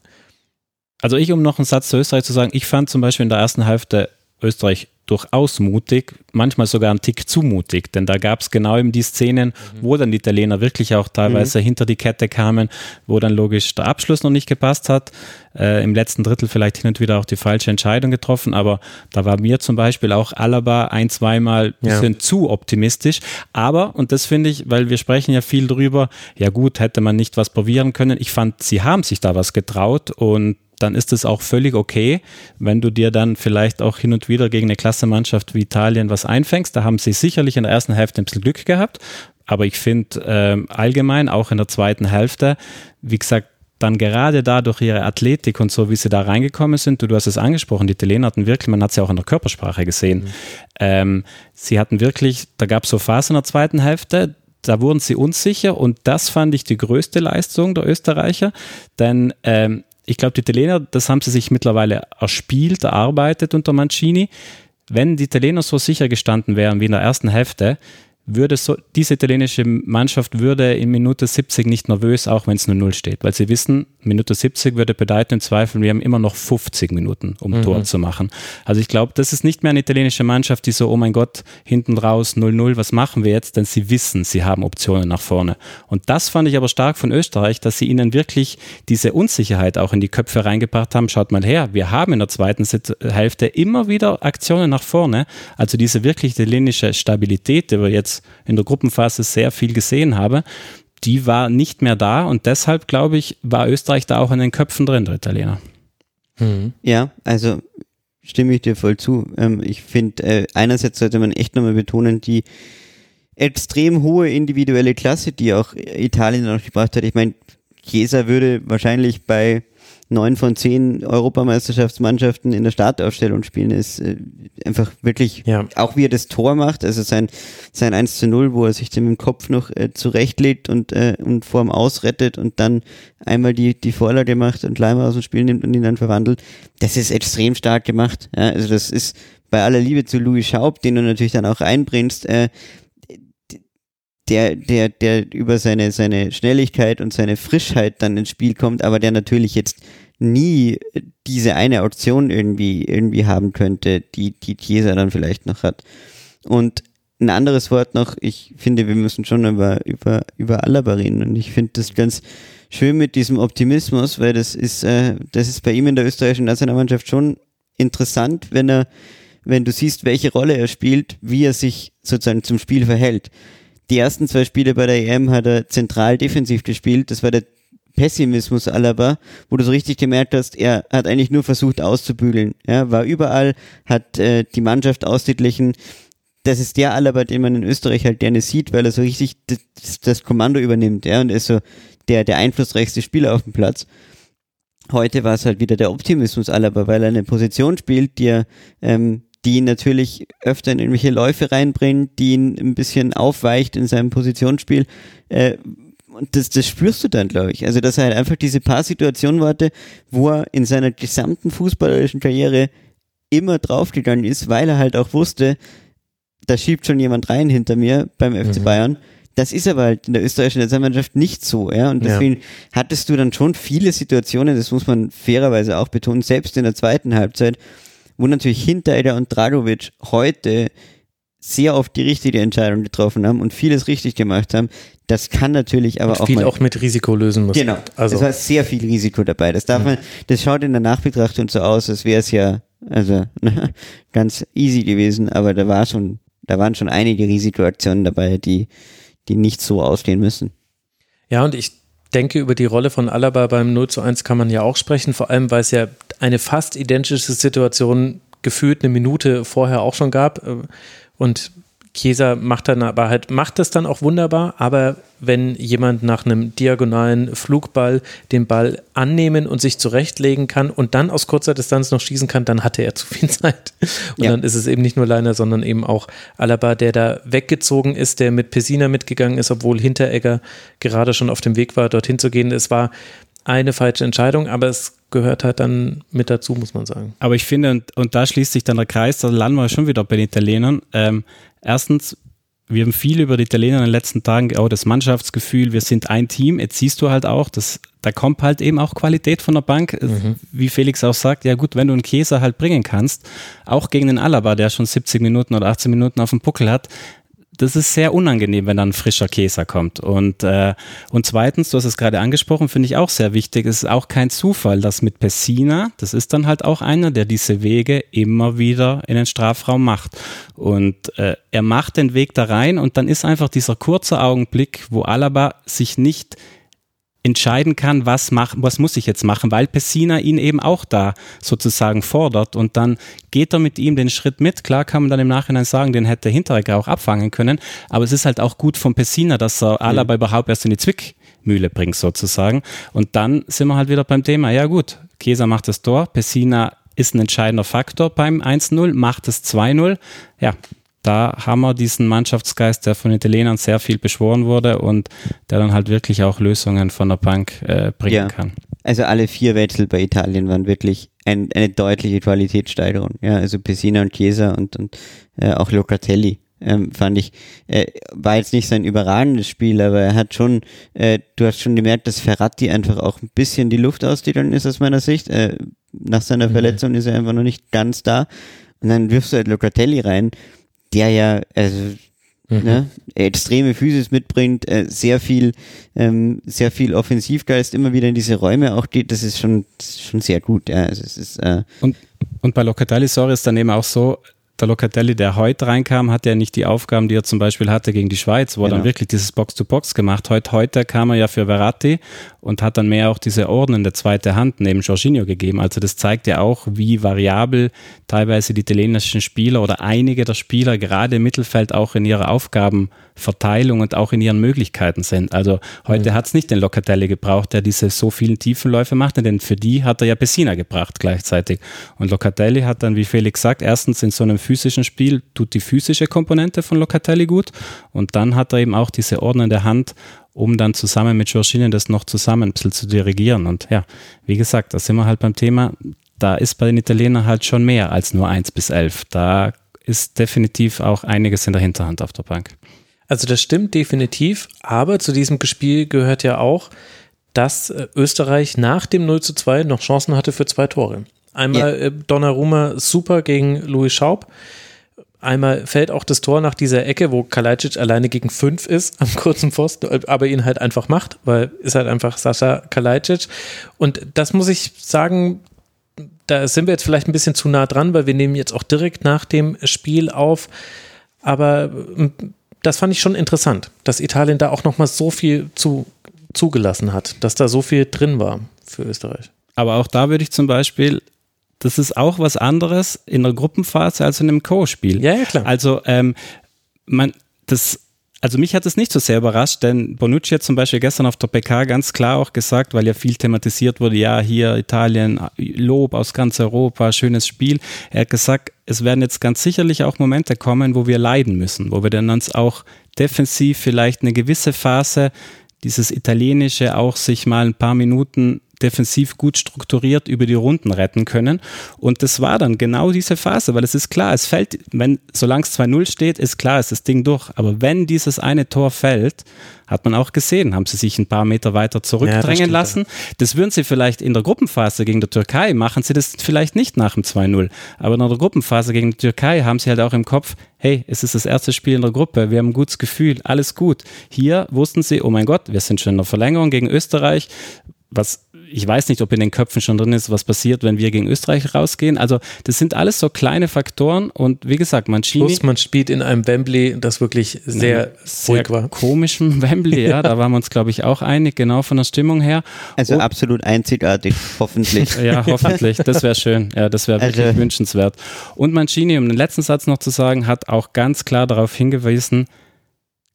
Also ich, um noch einen Satz zu Österreich zu sagen, ich fand zum Beispiel in der ersten Hälfte Österreich durchaus mutig, manchmal sogar ein Tick zu mutig, denn da gab es genau eben die Szenen, mhm. wo dann die Italiener wirklich auch teilweise mhm. hinter die Kette kamen, wo dann logisch der Abschluss noch nicht gepasst hat, äh, im letzten Drittel vielleicht hin und wieder auch die falsche Entscheidung getroffen, aber da war mir zum Beispiel auch Alaba ein, zweimal ein bisschen ja. zu optimistisch, aber, und das finde ich, weil wir sprechen ja viel drüber, ja gut, hätte man nicht was probieren können, ich fand, sie haben sich da was getraut und dann ist es auch völlig okay, wenn du dir dann vielleicht auch hin und wieder gegen eine Klassemannschaft wie Italien was einfängst. Da haben sie sicherlich in der ersten Hälfte ein bisschen Glück gehabt. Aber ich finde ähm, allgemein auch in der zweiten Hälfte, wie gesagt, dann gerade da durch ihre Athletik und so, wie sie da reingekommen sind, du, du hast es angesprochen, die Italiener hatten wirklich, man hat es ja auch in der Körpersprache gesehen, mhm. ähm, sie hatten wirklich, da gab es so Phasen in der zweiten Hälfte, da wurden sie unsicher und das fand ich die größte Leistung der Österreicher, denn ähm, ich glaube, die Italiener, das haben sie sich mittlerweile erspielt, erarbeitet unter Mancini. Wenn die Italiener so sicher gestanden wären wie in der ersten Hälfte, würde so, diese italienische Mannschaft würde in Minute 70 nicht nervös, auch wenn es nur 0 steht, weil sie wissen, Minute 70 würde bedeuten im Zweifel, wir haben immer noch 50 Minuten, um mhm. Tor zu machen. Also ich glaube, das ist nicht mehr eine italienische Mannschaft, die so, oh mein Gott, hinten raus 0-0, was machen wir jetzt? Denn sie wissen, sie haben Optionen nach vorne. Und das fand ich aber stark von Österreich, dass sie ihnen wirklich diese Unsicherheit auch in die Köpfe reingebracht haben. Schaut mal her, wir haben in der zweiten Hälfte immer wieder Aktionen nach vorne. Also diese wirklich italienische Stabilität, die wir jetzt in der Gruppenphase sehr viel gesehen habe, die war nicht mehr da und deshalb, glaube ich, war Österreich da auch in den Köpfen drin, der Italiener.
Mhm. Ja, also stimme ich dir voll zu. Ähm, ich finde, äh, einerseits sollte man echt nochmal betonen, die extrem hohe individuelle Klasse, die auch Italien noch gebracht hat. Ich meine, Chiesa würde wahrscheinlich bei neun von zehn Europameisterschaftsmannschaften in der Startaufstellung spielen, ist äh, einfach wirklich, ja. auch wie er das Tor macht, also sein, sein 1 zu 0, wo er sich dem im Kopf noch äh, zurechtlegt und, äh, und vorm Ausrettet und dann einmal die, die Vorlage macht und Leimer aus dem Spiel nimmt und ihn dann verwandelt, das ist extrem stark gemacht. Ja, also das ist bei aller Liebe zu Louis Schaub, den du natürlich dann auch einbringst, äh, der, der, der über seine, seine Schnelligkeit und seine Frischheit dann ins Spiel kommt, aber der natürlich jetzt nie diese eine Option irgendwie, irgendwie haben könnte, die, die Chiesa dann vielleicht noch hat. Und ein anderes Wort noch, ich finde, wir müssen schon über, über, über Alaba reden und ich finde das ganz schön mit diesem Optimismus, weil das ist, äh, das ist bei ihm in der österreichischen Nationalmannschaft schon interessant, wenn er, wenn du siehst, welche Rolle er spielt, wie er sich sozusagen zum Spiel verhält die ersten zwei Spiele bei der EM hat er zentral defensiv gespielt. Das war der Pessimismus Alaba, wo du so richtig gemerkt hast, er hat eigentlich nur versucht auszubügeln. Ja, war überall, hat äh, die Mannschaft ausgeglichen. Das ist der Alaba, den man in Österreich halt gerne sieht, weil er so richtig das, das Kommando übernimmt. Ja, und ist so der, der einflussreichste Spieler auf dem Platz. Heute war es halt wieder der Optimismus Alaba, weil er eine Position spielt, die er ähm, die ihn natürlich öfter in irgendwelche Läufe reinbringt, die ihn ein bisschen aufweicht in seinem Positionsspiel. Äh, und das, das spürst du dann, glaube ich. Also, dass er halt einfach diese paar Situationen hatte, wo er in seiner gesamten fußballerischen Karriere immer draufgegangen ist, weil er halt auch wusste, da schiebt schon jemand rein hinter mir beim FC mhm. Bayern. Das ist aber halt in der österreichischen Nationalmannschaft nicht so, ja. Und deswegen ja. hattest du dann schon viele Situationen, das muss man fairerweise auch betonen, selbst in der zweiten Halbzeit, wo natürlich Hinteregger und Dragovic heute sehr oft die richtige Entscheidung getroffen haben und vieles richtig gemacht haben. Das kann natürlich aber
und
auch
viel auch mit Risiko lösen müssen.
Genau. Also es war sehr viel Risiko dabei. Das darf man, das schaut in der Nachbetrachtung so aus, als wäre es ja also ne, ganz easy gewesen, aber da war schon, da waren schon einige Risikoaktionen dabei, die die nicht so ausgehen müssen.
Ja, und ich denke, über die Rolle von Alaba beim 0 zu 1 kann man ja auch sprechen, vor allem weil es ja eine fast identische Situation gefühlt eine Minute vorher auch schon gab. Und Chiesa macht dann aber halt, macht das dann auch wunderbar, aber wenn jemand nach einem diagonalen Flugball den Ball annehmen und sich zurechtlegen kann und dann aus kurzer Distanz noch schießen kann, dann hatte er zu viel Zeit. Und ja. dann ist es eben nicht nur Leiner, sondern eben auch Alaba, der da weggezogen ist, der mit Pesina mitgegangen ist, obwohl Hinteregger gerade schon auf dem Weg war, dorthin zu gehen. Es war eine falsche Entscheidung, aber es gehört halt dann mit dazu, muss man sagen.
Aber ich finde, und, und da schließt sich dann der Kreis, da landen wir schon wieder bei den Italienern. Ähm, erstens, wir haben viel über die Italiener in den letzten Tagen, auch das Mannschaftsgefühl, wir sind ein Team. Jetzt siehst du halt auch, dass da kommt halt eben auch Qualität von der Bank. Mhm. Wie Felix auch sagt, ja gut, wenn du einen Käse halt bringen kannst, auch gegen den Alaba, der schon 70 Minuten oder 18 Minuten auf dem Puckel hat, das ist sehr unangenehm, wenn dann ein frischer Käse kommt. Und, äh, und zweitens, du hast es gerade angesprochen, finde ich auch sehr wichtig, es ist auch kein Zufall, dass mit Pessina, das ist dann halt auch einer, der diese Wege immer wieder in den Strafraum macht. Und äh, er macht den Weg da rein und dann ist einfach dieser kurze Augenblick, wo Alaba sich nicht entscheiden kann, was, mach, was muss ich jetzt machen, weil Pessina ihn eben auch da sozusagen fordert. Und dann geht er mit ihm den Schritt mit. Klar kann man dann im Nachhinein sagen, den hätte Hinteregger auch abfangen können, aber es ist halt auch gut von Pessina, dass er Alaba mhm. überhaupt erst in die Zwickmühle bringt sozusagen. Und dann sind wir halt wieder beim Thema, ja gut, Kesa macht das Tor, Pessina ist ein entscheidender Faktor beim 1-0, macht es 2-0, ja, da haben wir diesen Mannschaftsgeist, der von Italienern sehr viel beschworen wurde und der dann halt wirklich auch Lösungen von der Bank äh, bringen ja. kann.
Also alle vier Wechsel bei Italien waren wirklich ein, eine deutliche Qualitätssteigerung. Ja, also Pessina und Chiesa und, und äh, auch Locatelli. Ähm, fand ich, äh, war jetzt nicht sein überragendes Spiel, aber er hat schon, äh, du hast schon gemerkt, dass Ferrati einfach auch ein bisschen die Luft ausgegangen ist aus meiner Sicht. Äh, nach seiner mhm. Verletzung ist er einfach noch nicht ganz da. Und dann wirfst du halt Locatelli rein der ja also, mhm. ne, extreme Physis mitbringt, äh, sehr viel, ähm, sehr viel Offensivgeist immer wieder in diese Räume auch geht, das ist schon, schon sehr gut. Ja. Also es ist, äh
und, und bei Locatelli, sorry, ist dann eben auch so, der Locatelli, der heute reinkam, hat ja nicht die Aufgaben, die er zum Beispiel hatte gegen die Schweiz, wo er dann genau. wirklich dieses Box-to-Box -Box gemacht. Heute, heute kam er ja für Verratti und hat dann mehr auch diese ordnende zweite Hand neben Jorginho gegeben. Also das zeigt ja auch, wie variabel teilweise die italienischen Spieler oder einige der Spieler gerade im Mittelfeld auch in ihrer Aufgabenverteilung und auch in ihren Möglichkeiten sind. Also heute mhm. hat es nicht den Locatelli gebraucht, der diese so vielen Tiefenläufe machte, denn für die hat er ja Pessina gebracht gleichzeitig. Und Locatelli hat dann, wie Felix sagt, erstens in so einem physischen Spiel tut die physische Komponente von Locatelli gut und dann hat er eben auch diese ordnende Hand um dann zusammen mit Jorginho das noch zusammen ein bisschen zu dirigieren. Und ja, wie gesagt, da sind wir halt beim Thema, da ist bei den Italienern halt schon mehr als nur 1 bis 11. Da ist definitiv auch einiges in der Hinterhand auf der Bank.
Also das stimmt definitiv, aber zu diesem Spiel gehört ja auch, dass äh, Österreich nach dem 0 zu 2 noch Chancen hatte für zwei Tore. Einmal ja. Äh, Donnarumma super gegen Louis Schaub Einmal fällt auch das Tor nach dieser Ecke, wo Kalajdzic alleine gegen fünf ist, am kurzen Pfosten, aber ihn halt einfach macht, weil ist halt einfach Sascha Kalajdzic. Und das muss ich sagen, da sind wir jetzt vielleicht ein bisschen zu nah dran, weil wir nehmen jetzt auch direkt nach dem Spiel auf. Aber hm, das fand ich schon interessant, dass Italien da auch nochmal so viel zu, zugelassen hat, dass da so viel drin war für Österreich.
Aber auch da würde ich zum Beispiel das ist auch was anderes in der Gruppenphase als in einem Co-Spiel.
Ja, ja, klar.
Also, ähm, man, das, also mich hat es nicht so sehr überrascht, denn Bonucci hat zum Beispiel gestern auf PK ganz klar auch gesagt, weil ja viel thematisiert wurde, ja, hier Italien, Lob aus ganz Europa, schönes Spiel. Er hat gesagt, es werden jetzt ganz sicherlich auch Momente kommen, wo wir leiden müssen, wo wir dann uns auch defensiv vielleicht eine gewisse Phase, dieses Italienische auch sich mal ein paar Minuten defensiv gut strukturiert über die Runden retten können. Und das war dann genau diese Phase, weil es ist klar, es fällt, wenn, solange es 2-0 steht, ist klar, ist das Ding durch. Aber wenn dieses eine Tor fällt, hat man auch gesehen, haben sie sich ein paar Meter weiter zurückdrängen ja, lassen. Das würden sie vielleicht in der Gruppenphase gegen die Türkei machen, sie das vielleicht nicht nach dem 2-0. Aber in der Gruppenphase gegen die Türkei haben sie halt auch im Kopf, hey, es ist das erste Spiel in der Gruppe, wir haben ein gutes Gefühl, alles gut. Hier wussten sie, oh mein Gott, wir sind schon in der Verlängerung gegen Österreich, was ich weiß nicht, ob in den Köpfen schon drin ist, was passiert, wenn wir gegen Österreich rausgehen. Also das sind alles so kleine Faktoren und wie gesagt, Mancini...
Plus man spielt in einem Wembley, das wirklich sehr, sehr ruhig war.
komischen Wembley, ja, da waren wir uns, glaube ich, auch einig, genau von der Stimmung her.
Also und, absolut einzigartig, hoffentlich.
ja, hoffentlich, das wäre schön, ja, das wäre wirklich also. wünschenswert. Und Mancini, um den letzten Satz noch zu sagen, hat auch ganz klar darauf hingewiesen,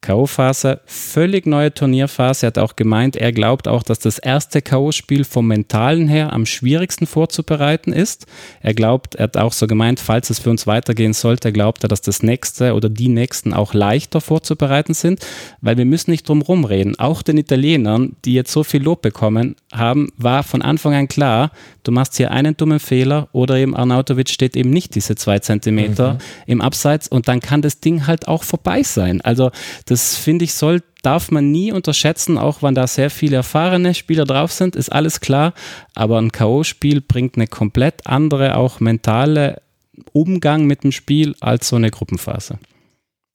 K.O.-Phase, völlig neue Turnierphase. Er hat auch gemeint, er glaubt auch, dass das erste K.O.-Spiel vom Mentalen her am schwierigsten vorzubereiten ist. Er glaubt, er hat auch so gemeint, falls es für uns weitergehen sollte, glaubt er, dass das nächste oder die nächsten auch leichter vorzubereiten sind, weil wir müssen nicht drum rumreden. Auch den Italienern, die jetzt so viel Lob bekommen haben, war von Anfang an klar, du machst hier einen dummen Fehler oder eben Arnautovic steht eben nicht diese zwei Zentimeter mhm. im Abseits und dann kann das Ding halt auch vorbei sein. Also das finde ich soll darf man nie unterschätzen, auch wenn da sehr viele erfahrene Spieler drauf sind, ist alles klar. Aber ein K.O.-Spiel bringt eine komplett andere, auch mentale Umgang mit dem Spiel als so eine Gruppenphase.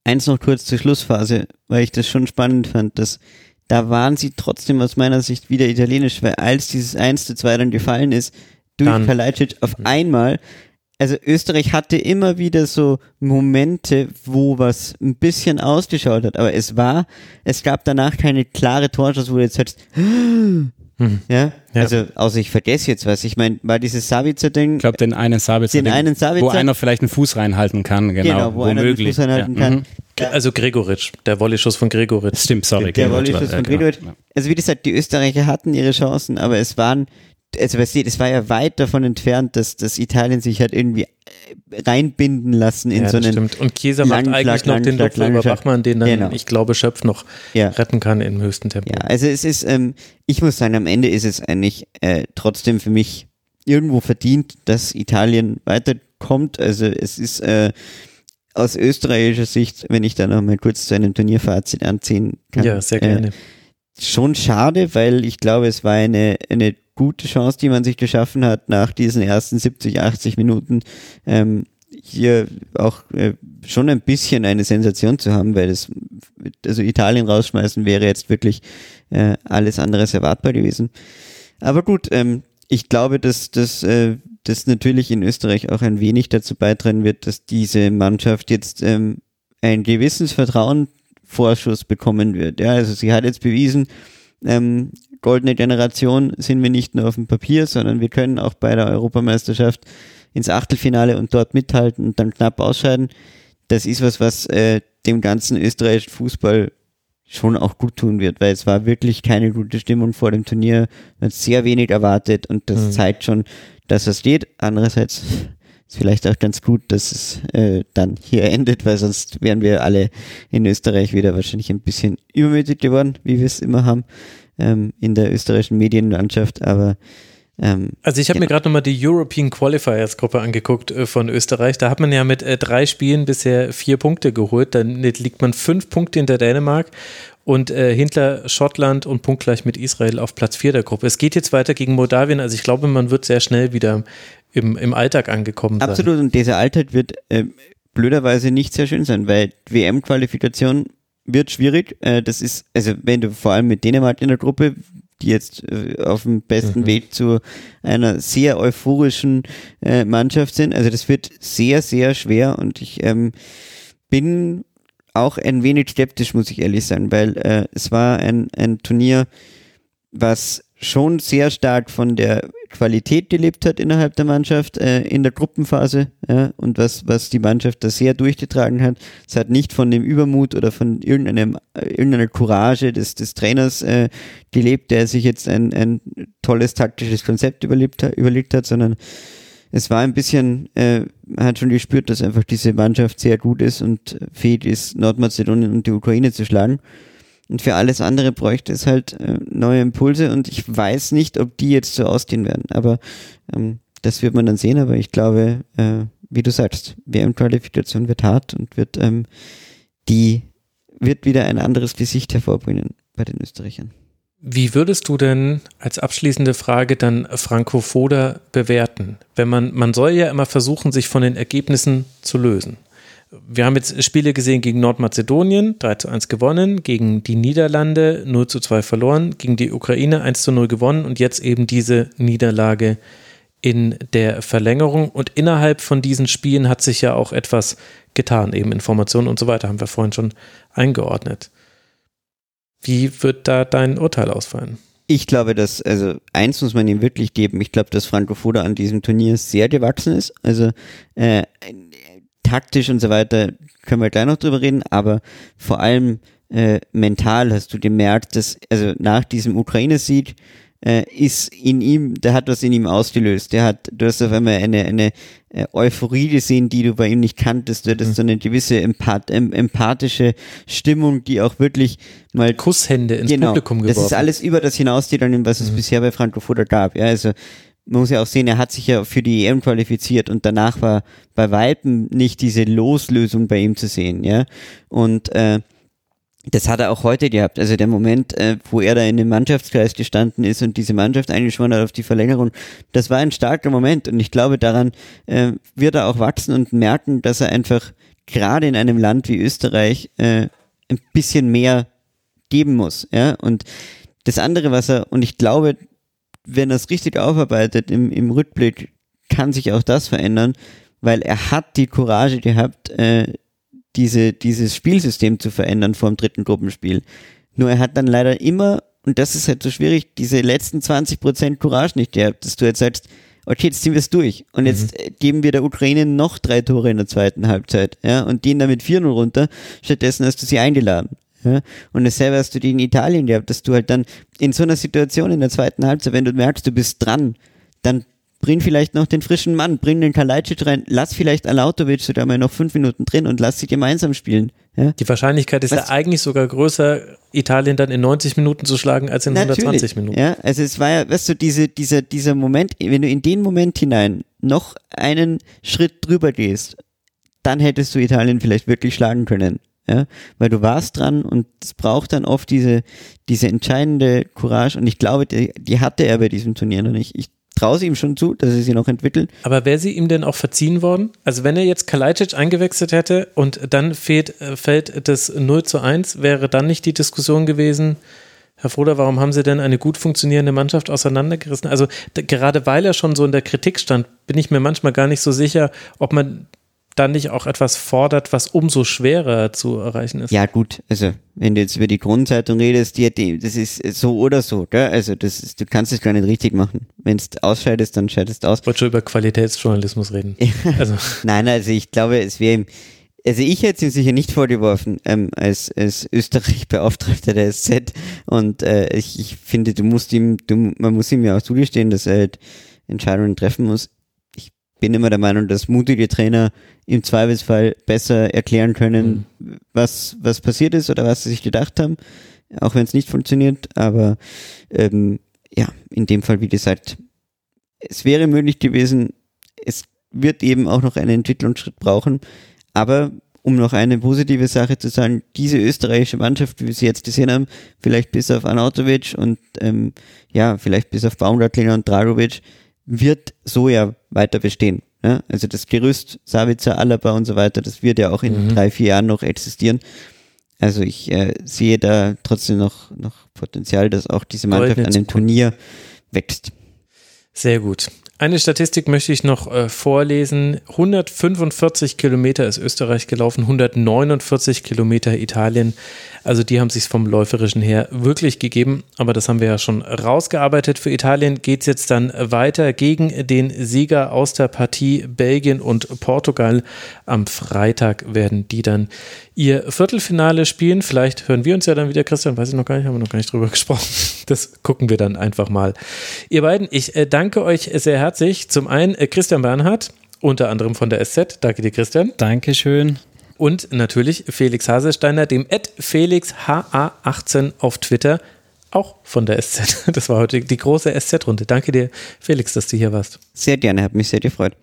Eins noch kurz zur Schlussphase, weil ich das schon spannend fand, dass da waren sie trotzdem aus meiner Sicht wieder italienisch, weil als dieses 1 zu 2 dann gefallen ist, durch Kalajdzic auf mhm. einmal also Österreich hatte immer wieder so Momente, wo was ein bisschen ausgeschaut hat, aber es war, es gab danach keine klare Torschuss, wo du jetzt hörst, hm. ja? ja? also außer ich vergesse jetzt was. Ich meine, war dieses Sabitzer-Ding.
Ich glaube, den einen Sabitzer,
den einen Sabitzer,
wo einer vielleicht einen Fuß reinhalten kann, genau, genau
wo einer den Fuß reinhalten ja. kann. Mhm.
Also Gregoritsch, der Volley-Schuss von Gregoritsch.
Stimmt, sorry.
Der Volley-Schuss von genau. Gregoritsch. Also wie gesagt, die Österreicher hatten ihre Chancen, aber es waren also weißt du, das war ja weit davon entfernt, dass, dass Italien sich hat irgendwie äh, reinbinden lassen in
ja,
so einen.
Stimmt. Und Kieser macht eigentlich noch den Lupfer über Bachmann, den dann, genau. ich glaube, Schöpf noch ja. retten kann im höchsten Tempo.
Ja, also es ist, ähm, ich muss sagen, am Ende ist es eigentlich äh, trotzdem für mich irgendwo verdient, dass Italien weiterkommt. Also es ist äh, aus österreichischer Sicht, wenn ich da noch mal kurz zu einem Turnierfazit anziehen kann.
Ja, sehr gerne.
Äh, schon schade, weil ich glaube, es war eine, eine gute Chance, die man sich geschaffen hat, nach diesen ersten 70, 80 Minuten ähm, hier auch äh, schon ein bisschen eine Sensation zu haben, weil das, also Italien rausschmeißen wäre jetzt wirklich äh, alles anderes erwartbar gewesen. Aber gut, ähm, ich glaube, dass dass äh, das natürlich in Österreich auch ein wenig dazu beitragen wird, dass diese Mannschaft jetzt ähm, ein gewisses Vertrauenvorschuss bekommen wird. Ja, also sie hat jetzt bewiesen, ähm, goldene Generation sind wir nicht nur auf dem Papier, sondern wir können auch bei der Europameisterschaft ins Achtelfinale und dort mithalten und dann knapp ausscheiden. Das ist was, was äh, dem ganzen österreichischen Fußball schon auch gut tun wird, weil es war wirklich keine gute Stimmung vor dem Turnier. Man hat sehr wenig erwartet und das mhm. zeigt schon, dass es geht. Andererseits ist vielleicht auch ganz gut, dass es äh, dann hier endet, weil sonst wären wir alle in Österreich wieder wahrscheinlich ein bisschen übermütig geworden, wie wir es immer haben ähm, in der österreichischen Medienlandschaft, aber ähm,
also ich habe genau. mir gerade nochmal die European Qualifiers Gruppe angeguckt äh, von Österreich. Da hat man ja mit äh, drei Spielen bisher vier Punkte geholt. Dann liegt man fünf Punkte hinter Dänemark und äh, hinter Schottland und punktgleich mit Israel auf Platz vier der Gruppe. Es geht jetzt weiter gegen Moldawien. Also ich glaube, man wird sehr schnell wieder im, im Alltag angekommen
sein. Absolut. Und dieser Alltag wird äh, blöderweise nicht sehr schön sein, weil WM-Qualifikation wird schwierig. Äh, das ist, also wenn du vor allem mit Dänemark in der Gruppe, die jetzt äh, auf dem besten mhm. Weg zu einer sehr euphorischen äh, Mannschaft sind, also das wird sehr, sehr schwer und ich ähm, bin auch ein wenig skeptisch, muss ich ehrlich sein, weil äh, es war ein, ein Turnier, was schon sehr stark von der Qualität gelebt hat innerhalb der Mannschaft äh, in der Gruppenphase ja, und was, was die Mannschaft da sehr durchgetragen hat. Es hat nicht von dem Übermut oder von irgendeinem, äh, irgendeiner Courage des, des Trainers äh, gelebt, der sich jetzt ein, ein tolles taktisches Konzept überlebt, überlegt hat, sondern es war ein bisschen, äh, man hat schon gespürt, dass einfach diese Mannschaft sehr gut ist und fähig ist, Nordmazedonien und die Ukraine zu schlagen. Und für alles andere bräuchte es halt äh, neue Impulse und ich weiß nicht, ob die jetzt so ausgehen werden. Aber ähm, das wird man dann sehen. Aber ich glaube, äh, wie du sagst, WM-Qualifikation wird hart und wird ähm, die wird wieder ein anderes Gesicht hervorbringen bei den Österreichern.
Wie würdest du denn als abschließende Frage dann Franco Foda bewerten? Wenn man, man soll ja immer versuchen, sich von den Ergebnissen zu lösen wir haben jetzt Spiele gesehen gegen Nordmazedonien, 3 zu 1 gewonnen, gegen die Niederlande 0 zu 2 verloren, gegen die Ukraine 1 zu 0 gewonnen und jetzt eben diese Niederlage in der Verlängerung. Und innerhalb von diesen Spielen hat sich ja auch etwas getan, eben Informationen und so weiter, haben wir vorhin schon eingeordnet. Wie wird da dein Urteil ausfallen?
Ich glaube, dass, also eins muss man ihm wirklich geben. Ich glaube, dass Franco Foda an diesem Turnier sehr gewachsen ist. Also äh, taktisch und so weiter können wir gleich noch drüber reden, aber vor allem äh, mental hast du gemerkt, dass, also nach diesem Ukraine-Sieg, äh, ist in ihm, der hat was in ihm ausgelöst. Der hat, du hast auf einmal eine, eine äh, Euphorie gesehen, die du bei ihm nicht kanntest. Du hattest mhm. so eine gewisse empath empathische Stimmung, die auch wirklich mal
Kusshände ins genau, Publikum
geworfen. Das ist alles über das hinausgeht, was es mhm. bisher bei Franco Foda gab. Ja, also man muss ja auch sehen, er hat sich ja für die EM qualifiziert und danach war bei Weitem nicht diese Loslösung bei ihm zu sehen, ja. Und äh, das hat er auch heute gehabt. Also der Moment, äh, wo er da in dem Mannschaftskreis gestanden ist und diese Mannschaft eingeschworen hat auf die Verlängerung, das war ein starker Moment und ich glaube, daran äh, wird er auch wachsen und merken, dass er einfach gerade in einem Land wie Österreich äh, ein bisschen mehr geben muss. Ja? Und das andere, was er, und ich glaube, wenn er es richtig aufarbeitet im, im Rückblick, kann sich auch das verändern, weil er hat die Courage gehabt, äh, diese, dieses Spielsystem zu verändern vor dem dritten Gruppenspiel. Nur er hat dann leider immer, und das ist halt so schwierig, diese letzten 20% Courage nicht gehabt, dass du jetzt sagst, okay, jetzt ziehen wir es durch. Und jetzt mhm. geben wir der Ukraine noch drei Tore in der zweiten Halbzeit, ja, und gehen damit 4-0 runter. Stattdessen hast du sie eingeladen. Ja, und dasselbe hast du die in Italien gehabt, dass du halt dann in so einer Situation in der zweiten Halbzeit, wenn du merkst, du bist dran, dann bring vielleicht noch den frischen Mann, bring den Kalajdzic rein, lass vielleicht Alautovic sogar mal noch fünf Minuten drin und lass sie gemeinsam spielen. Ja?
Die Wahrscheinlichkeit ist Was? ja eigentlich sogar größer, Italien dann in 90 Minuten zu schlagen, als in Natürlich, 120 Minuten.
Ja, also es war ja, weißt du, diese, dieser, dieser Moment, wenn du in den Moment hinein noch einen Schritt drüber gehst, dann hättest du Italien vielleicht wirklich schlagen können. Ja, weil du warst dran und es braucht dann oft diese, diese entscheidende Courage und ich glaube, die, die hatte er bei diesem Turnier noch nicht. Ich traue es ihm schon zu, dass er sie noch entwickelt.
Aber wäre sie ihm denn auch verziehen worden? Also wenn er jetzt Kalajdzic eingewechselt hätte und dann fehlt, äh, fällt das 0 zu 1, wäre dann nicht die Diskussion gewesen, Herr Froder, warum haben Sie denn eine gut funktionierende Mannschaft auseinandergerissen? Also gerade weil er schon so in der Kritik stand, bin ich mir manchmal gar nicht so sicher, ob man dann nicht auch etwas fordert, was umso schwerer zu erreichen ist.
Ja, gut, also wenn du jetzt über die Grundzeitung redest, die, das ist so oder so, gell? also das ist, du kannst es gar nicht richtig machen. Wenn du ausscheidest, dann scheidest du aus. Ich
wollte schon über Qualitätsjournalismus reden.
also. Nein, also ich glaube, es wäre ihm, also ich hätte es ihm sicher nicht vorgeworfen ähm, als, als Österreich-Beauftragter der SZ und äh, ich, ich finde, du musst ihm, du, man muss ihm ja auch zugestehen, dass er halt Entscheidungen treffen muss bin immer der Meinung, dass mutige Trainer im Zweifelsfall besser erklären können, mhm. was, was passiert ist oder was sie sich gedacht haben, auch wenn es nicht funktioniert. Aber ähm, ja, in dem Fall, wie gesagt, es wäre möglich gewesen, es wird eben auch noch einen Entwicklungsschritt brauchen. Aber um noch eine positive Sache zu sagen, diese österreichische Mannschaft, wie wir sie jetzt gesehen haben, vielleicht bis auf Anatovic und ähm, ja, vielleicht bis auf Baumgartlinger und Dragovic, wird so ja weiter bestehen. Ja? Also das Gerüst, Savitzer, Alaba und so weiter, das wird ja auch in mhm. drei, vier Jahren noch existieren. Also ich äh, sehe da trotzdem noch, noch Potenzial, dass auch diese Mannschaft an dem Turnier wächst.
Sehr gut. Eine Statistik möchte ich noch äh, vorlesen. 145 Kilometer ist Österreich gelaufen, 149 Kilometer Italien. Also die haben sich vom Läuferischen her wirklich gegeben, aber das haben wir ja schon rausgearbeitet. Für Italien geht es jetzt dann weiter gegen den Sieger aus der Partie Belgien und Portugal. Am Freitag werden die dann ihr Viertelfinale spielen. Vielleicht hören wir uns ja dann wieder, Christian, weiß ich noch gar nicht, haben wir noch gar nicht drüber gesprochen. Das gucken wir dann einfach mal. Ihr beiden, ich äh, danke euch sehr herzlich. Zum einen äh, Christian Bernhard, unter anderem von der SZ. Danke dir, Christian.
Dankeschön
und natürlich Felix Haselsteiner, dem FelixHA18 auf Twitter, auch von der SZ. Das war heute die große SZ-Runde. Danke dir, Felix, dass du hier warst.
Sehr gerne, hat mich sehr gefreut.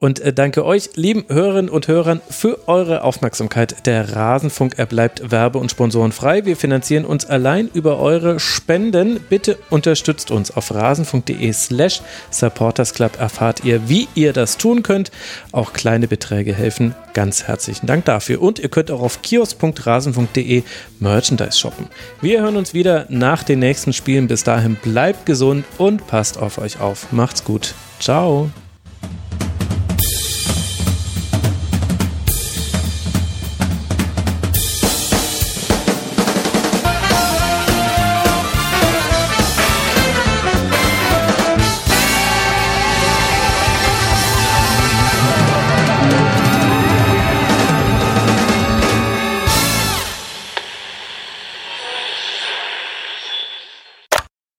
Und äh, danke euch, lieben Hörerinnen und Hörern, für eure Aufmerksamkeit. Der Rasenfunk, er bleibt werbe- und sponsorenfrei. Wir finanzieren uns allein über eure Spenden. Bitte unterstützt uns. Auf rasenfunk.de slash supportersclub erfahrt ihr, wie ihr das tun könnt. Auch kleine Beträge helfen. Ganz herzlichen Dank dafür. Und ihr könnt auch auf kiosk.rasenfunk.de Merchandise shoppen. Wir hören uns wieder nach den nächsten Spielen. Bis dahin bleibt gesund und passt auf euch auf. Macht's gut. Ciao.